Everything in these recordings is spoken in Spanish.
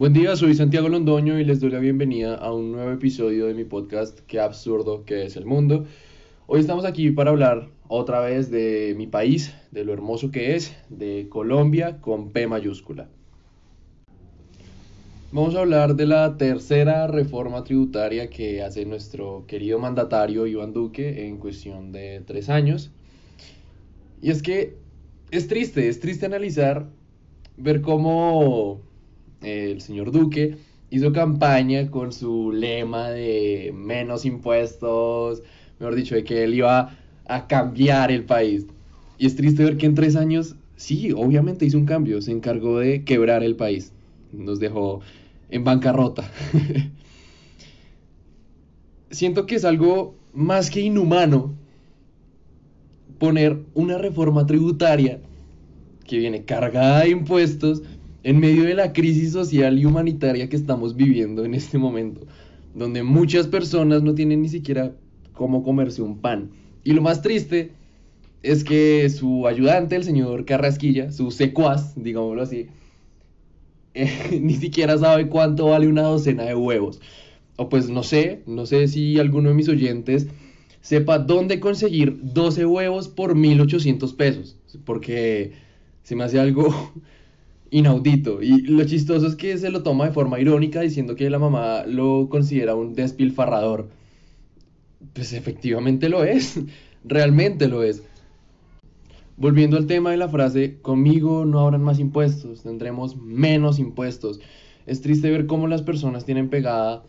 Buen día, soy Santiago Londoño y les doy la bienvenida a un nuevo episodio de mi podcast Qué absurdo que es el mundo. Hoy estamos aquí para hablar otra vez de mi país, de lo hermoso que es, de Colombia con P mayúscula. Vamos a hablar de la tercera reforma tributaria que hace nuestro querido mandatario Iván Duque en cuestión de tres años. Y es que es triste, es triste analizar, ver cómo el señor Duque hizo campaña con su lema de menos impuestos, mejor dicho, de que él iba a cambiar el país. Y es triste ver que en tres años, sí, obviamente hizo un cambio, se encargó de quebrar el país, nos dejó en bancarrota. Siento que es algo más que inhumano poner una reforma tributaria que viene cargada de impuestos en medio de la crisis social y humanitaria que estamos viviendo en este momento, donde muchas personas no tienen ni siquiera cómo comerse un pan. Y lo más triste es que su ayudante, el señor Carrasquilla, su secuaz, digámoslo así, eh, ni siquiera sabe cuánto vale una docena de huevos. O pues no sé, no sé si alguno de mis oyentes sepa dónde conseguir 12 huevos por 1800 pesos, porque se me hace algo inaudito. Y lo chistoso es que se lo toma de forma irónica diciendo que la mamá lo considera un despilfarrador. Pues efectivamente lo es, realmente lo es. Volviendo al tema de la frase, conmigo no habrán más impuestos, tendremos menos impuestos. Es triste ver cómo las personas tienen pegada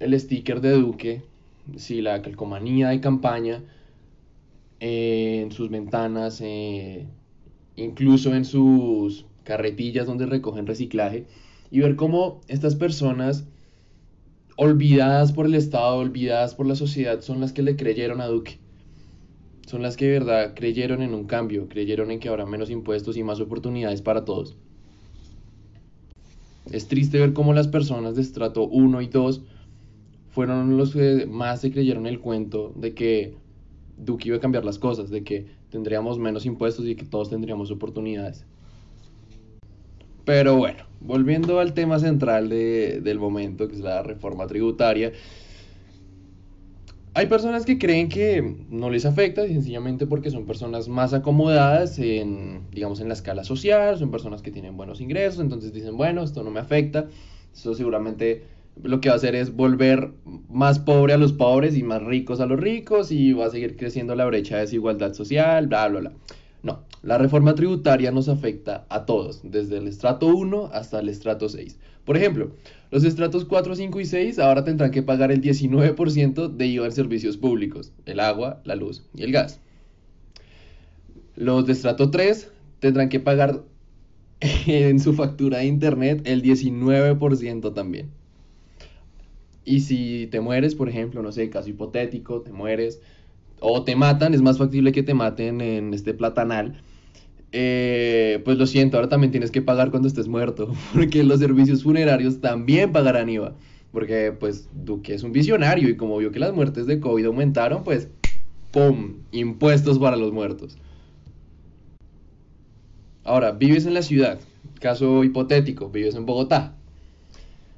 el sticker de Duque, si la calcomanía de campaña, en sus ventanas, eh, incluso en sus carretillas donde recogen reciclaje y ver cómo estas personas olvidadas por el Estado, olvidadas por la sociedad, son las que le creyeron a Duque. Son las que de verdad creyeron en un cambio, creyeron en que habrá menos impuestos y más oportunidades para todos. Es triste ver cómo las personas de estrato 1 y 2 fueron los que más se creyeron el cuento de que Duque iba a cambiar las cosas, de que tendríamos menos impuestos y que todos tendríamos oportunidades. Pero bueno, volviendo al tema central del momento, que es la reforma tributaria, hay personas que creen que no les afecta, sencillamente porque son personas más acomodadas en, digamos, en la escala social, son personas que tienen buenos ingresos, entonces dicen, bueno, esto no me afecta, eso seguramente lo que va a hacer es volver más pobre a los pobres y más ricos a los ricos y va a seguir creciendo la brecha de desigualdad social, bla, bla, bla. No, la reforma tributaria nos afecta a todos, desde el estrato 1 hasta el estrato 6. Por ejemplo, los estratos 4, 5 y 6 ahora tendrán que pagar el 19% de IVA en servicios públicos, el agua, la luz y el gas. Los de estrato 3 tendrán que pagar en su factura de internet el 19% también. Y si te mueres, por ejemplo, no sé, caso hipotético, te mueres, o te matan, es más factible que te maten en este platanal. Eh, pues lo siento, ahora también tienes que pagar cuando estés muerto, porque los servicios funerarios también pagarán IVA, porque pues Duque es un visionario y como vio que las muertes de COVID aumentaron, pues ¡pum! Impuestos para los muertos. Ahora, vives en la ciudad, caso hipotético, vives en Bogotá.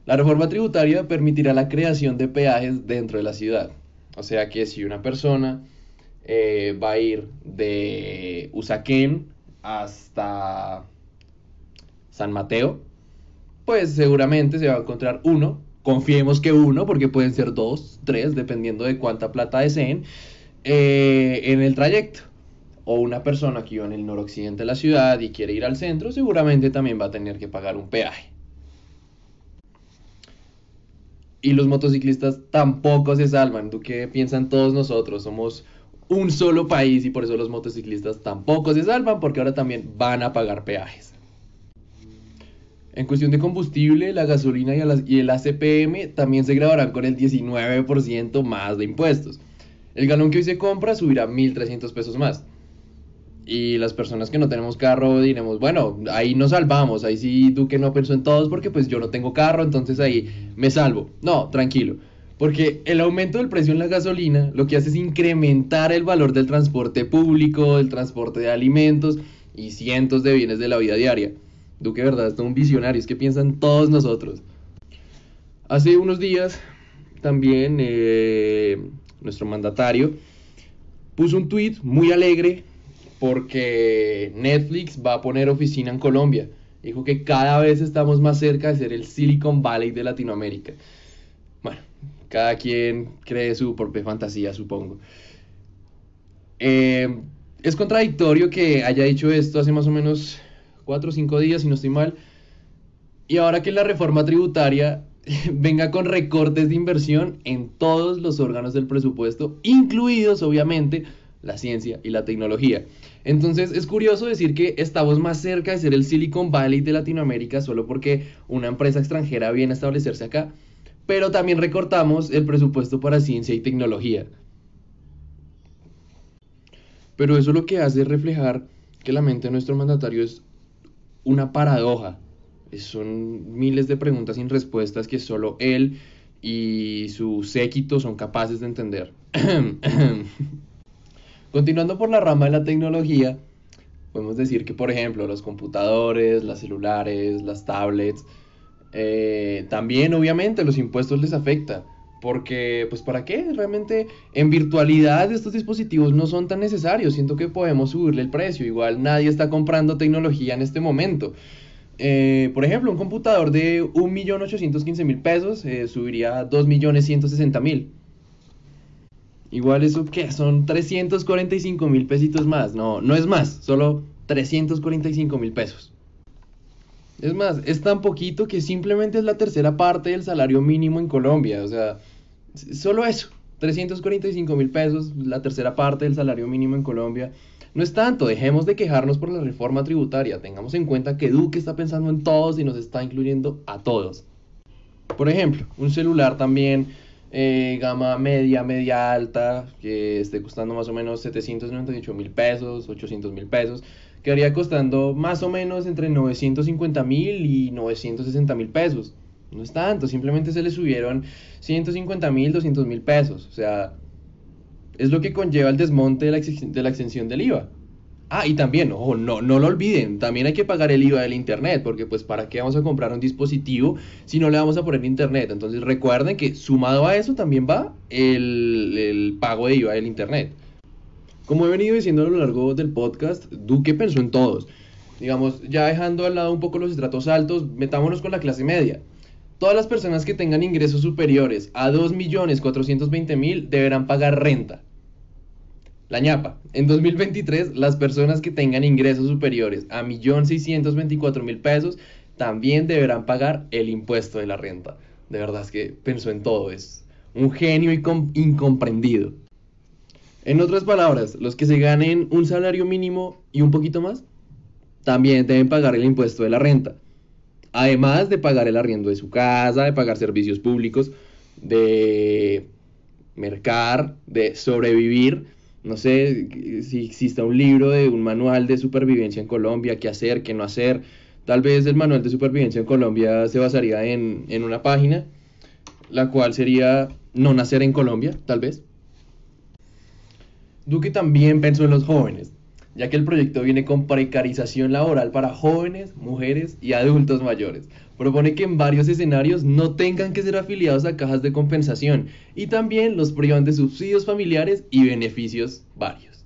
La reforma tributaria permitirá la creación de peajes dentro de la ciudad. O sea que si una persona eh, va a ir de Usaquén hasta San Mateo, pues seguramente se va a encontrar uno, confiemos que uno, porque pueden ser dos, tres, dependiendo de cuánta plata deseen, eh, en el trayecto. O una persona que iba en el noroccidente de la ciudad y quiere ir al centro, seguramente también va a tener que pagar un peaje y los motociclistas tampoco se salvan. ¿Tú qué piensan todos nosotros? Somos un solo país y por eso los motociclistas tampoco se salvan porque ahora también van a pagar peajes. En cuestión de combustible, la gasolina y el ACPM también se grabarán con el 19% más de impuestos. El galón que hoy se compra subirá 1.300 pesos más y las personas que no tenemos carro diremos, bueno, ahí nos salvamos, ahí sí Duque no pensó en todos porque pues yo no tengo carro, entonces ahí me salvo. No, tranquilo, porque el aumento del precio en la gasolina lo que hace es incrementar el valor del transporte público, del transporte de alimentos y cientos de bienes de la vida diaria. Duque, verdad, es un visionario, es que piensan todos nosotros. Hace unos días también eh, nuestro mandatario puso un tweet muy alegre porque Netflix va a poner oficina en Colombia. Dijo que cada vez estamos más cerca de ser el Silicon Valley de Latinoamérica. Bueno, cada quien cree su propia fantasía, supongo. Eh, es contradictorio que haya dicho esto hace más o menos cuatro o cinco días, si no estoy mal, y ahora que la reforma tributaria venga con recortes de inversión en todos los órganos del presupuesto, incluidos obviamente la ciencia y la tecnología. Entonces es curioso decir que estamos más cerca de ser el Silicon Valley de Latinoamérica solo porque una empresa extranjera viene a establecerse acá, pero también recortamos el presupuesto para ciencia y tecnología. Pero eso lo que hace es reflejar que la mente de nuestro mandatario es una paradoja. Son miles de preguntas sin respuestas que solo él y su séquito son capaces de entender. Continuando por la rama de la tecnología, podemos decir que, por ejemplo, los computadores, las celulares, las tablets, eh, también obviamente los impuestos les afecta. Porque, pues, ¿para qué? Realmente en virtualidad estos dispositivos no son tan necesarios. Siento que podemos subirle el precio. Igual nadie está comprando tecnología en este momento. Eh, por ejemplo, un computador de 1.815.000 pesos eh, subiría a 2.160.000. Igual eso que son 345 mil pesitos más. No, no es más, solo 345 mil pesos. Es más, es tan poquito que simplemente es la tercera parte del salario mínimo en Colombia. O sea, solo eso. 345 mil pesos, la tercera parte del salario mínimo en Colombia. No es tanto, dejemos de quejarnos por la reforma tributaria. Tengamos en cuenta que Duque está pensando en todos y nos está incluyendo a todos. Por ejemplo, un celular también eh, gama media, media alta, que esté costando más o menos 798 mil pesos, 800 mil pesos, quedaría costando más o menos entre 950 mil y 960 mil pesos. No es tanto, simplemente se le subieron 150 mil, 200 mil pesos. O sea, es lo que conlleva el desmonte de la, de la extensión del IVA. Ah, y también, ojo, no, no lo olviden, también hay que pagar el IVA del Internet, porque pues para qué vamos a comprar un dispositivo si no le vamos a poner Internet. Entonces recuerden que sumado a eso también va el, el pago de IVA del Internet. Como he venido diciendo a lo largo del podcast, Duque pensó en todos. Digamos, ya dejando al lado un poco los estratos altos, metámonos con la clase media. Todas las personas que tengan ingresos superiores a 2.420.000 deberán pagar renta. La ñapa. En 2023, las personas que tengan ingresos superiores a 1.624.000 pesos también deberán pagar el impuesto de la renta. De verdad es que pensó en todo, es un genio incomprendido. En otras palabras, los que se ganen un salario mínimo y un poquito más, también deben pagar el impuesto de la renta. Además de pagar el arriendo de su casa, de pagar servicios públicos, de mercar, de sobrevivir no sé si exista un libro de un manual de supervivencia en Colombia, qué hacer, qué no hacer. Tal vez el manual de supervivencia en Colombia se basaría en, en una página, la cual sería no nacer en Colombia, tal vez. Duque también pensó en los jóvenes, ya que el proyecto viene con precarización laboral para jóvenes, mujeres y adultos mayores, propone que en varios escenarios no tengan que ser afiliados a cajas de compensación y también los privan de subsidios familiares y beneficios varios.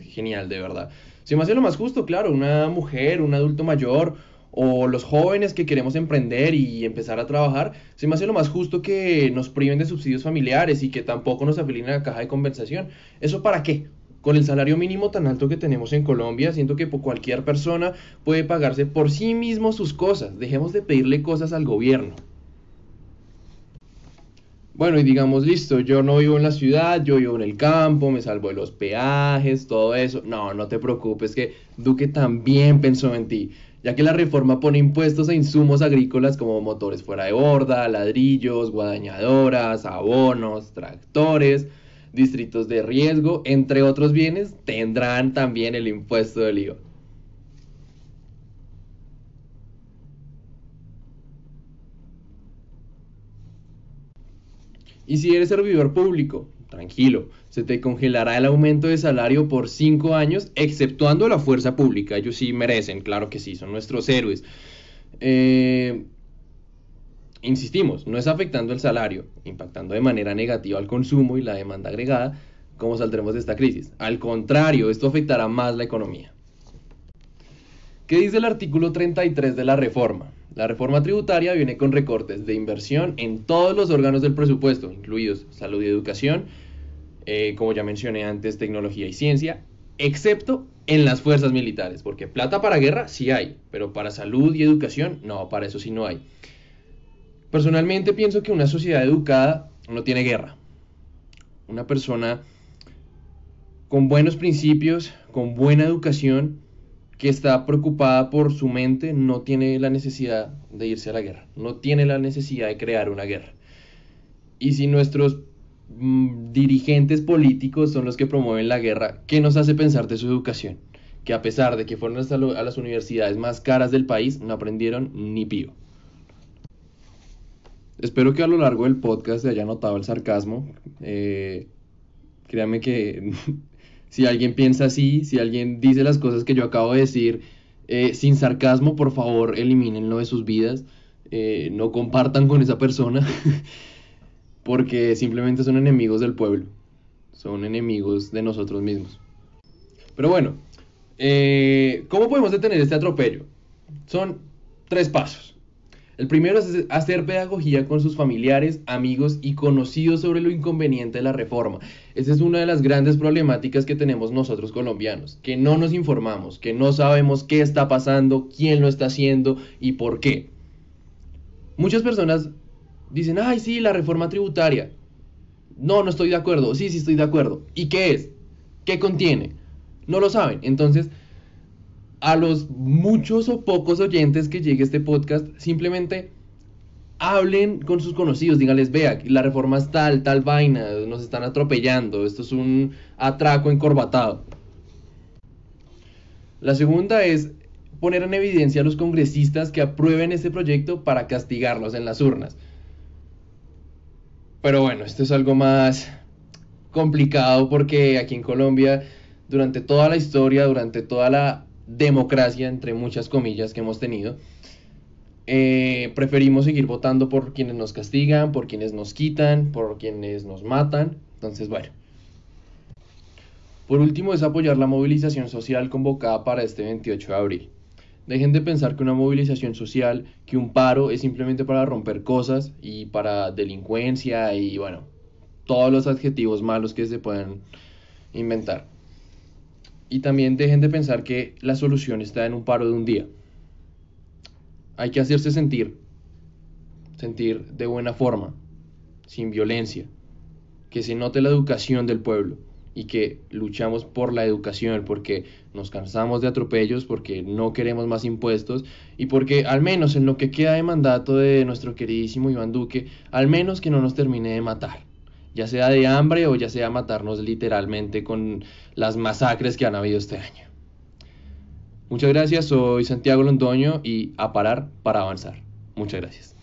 genial, de verdad. Se me hace lo más justo, claro, una mujer, un adulto mayor o los jóvenes que queremos emprender y empezar a trabajar, se me hace lo más justo que nos priven de subsidios familiares y que tampoco nos afilien a la caja de compensación. ¿Eso para qué? Con el salario mínimo tan alto que tenemos en Colombia, siento que cualquier persona puede pagarse por sí mismo sus cosas. Dejemos de pedirle cosas al gobierno. Bueno, y digamos, listo, yo no vivo en la ciudad, yo vivo en el campo, me salvo de los peajes, todo eso. No, no te preocupes, que Duque también pensó en ti, ya que la reforma pone impuestos a insumos agrícolas como motores fuera de borda, ladrillos, guadañadoras, abonos, tractores, distritos de riesgo, entre otros bienes, tendrán también el impuesto del IVA. Y si eres servidor público, tranquilo, se te congelará el aumento de salario por cinco años, exceptuando la fuerza pública. Ellos sí merecen, claro que sí, son nuestros héroes. Eh, insistimos, no es afectando el salario, impactando de manera negativa al consumo y la demanda agregada, como saldremos de esta crisis. Al contrario, esto afectará más la economía. ¿Qué dice el artículo 33 de la reforma? La reforma tributaria viene con recortes de inversión en todos los órganos del presupuesto, incluidos salud y educación, eh, como ya mencioné antes, tecnología y ciencia, excepto en las fuerzas militares, porque plata para guerra sí hay, pero para salud y educación no, para eso sí no hay. Personalmente pienso que una sociedad educada no tiene guerra. Una persona con buenos principios, con buena educación, que está preocupada por su mente, no tiene la necesidad de irse a la guerra, no tiene la necesidad de crear una guerra. Y si nuestros Mm, dirigentes políticos son los que promueven la guerra, ¿qué nos hace pensar de su educación? Que a pesar de que fueron a las universidades más caras del país, no aprendieron ni pío. Espero que a lo largo del podcast se haya notado el sarcasmo. Eh, créanme que si alguien piensa así, si alguien dice las cosas que yo acabo de decir eh, sin sarcasmo, por favor elimínenlo de sus vidas. Eh, no compartan con esa persona. porque simplemente son enemigos del pueblo, son enemigos de nosotros mismos. Pero bueno, eh, ¿cómo podemos detener este atropello? Son tres pasos. El primero es hacer pedagogía con sus familiares, amigos y conocidos sobre lo inconveniente de la reforma. Esa es una de las grandes problemáticas que tenemos nosotros colombianos, que no nos informamos, que no sabemos qué está pasando, quién lo está haciendo y por qué. Muchas personas dicen, ay, sí, la reforma tributaria. No, no estoy de acuerdo. Sí, sí estoy de acuerdo. ¿Y qué es? ¿Qué contiene? No lo saben. Entonces, a los muchos o pocos oyentes que llegue este podcast, simplemente hablen con sus conocidos, díganles, vea, la reforma es tal, tal vaina, nos están atropellando, esto es un atraco encorbatado. La segunda es poner en evidencia a los congresistas que aprueben este proyecto para castigarlos en las urnas. Pero bueno, esto es algo más complicado porque aquí en Colombia, durante toda la historia, durante toda la democracia, entre muchas comillas, que hemos tenido, eh, preferimos seguir votando por quienes nos castigan, por quienes nos quitan, por quienes nos matan. Entonces, bueno. Por último, es apoyar la movilización social convocada para este 28 de abril. Dejen de pensar que una movilización social, que un paro es simplemente para romper cosas y para delincuencia y bueno, todos los adjetivos malos que se puedan inventar. Y también dejen de pensar que la solución está en un paro de un día. Hay que hacerse sentir, sentir de buena forma, sin violencia, que se note la educación del pueblo y que luchamos por la educación, porque nos cansamos de atropellos, porque no queremos más impuestos y porque al menos en lo que queda de mandato de nuestro queridísimo Iván Duque, al menos que no nos termine de matar, ya sea de hambre o ya sea matarnos literalmente con las masacres que han habido este año. Muchas gracias, soy Santiago Londoño y a parar para avanzar. Muchas gracias.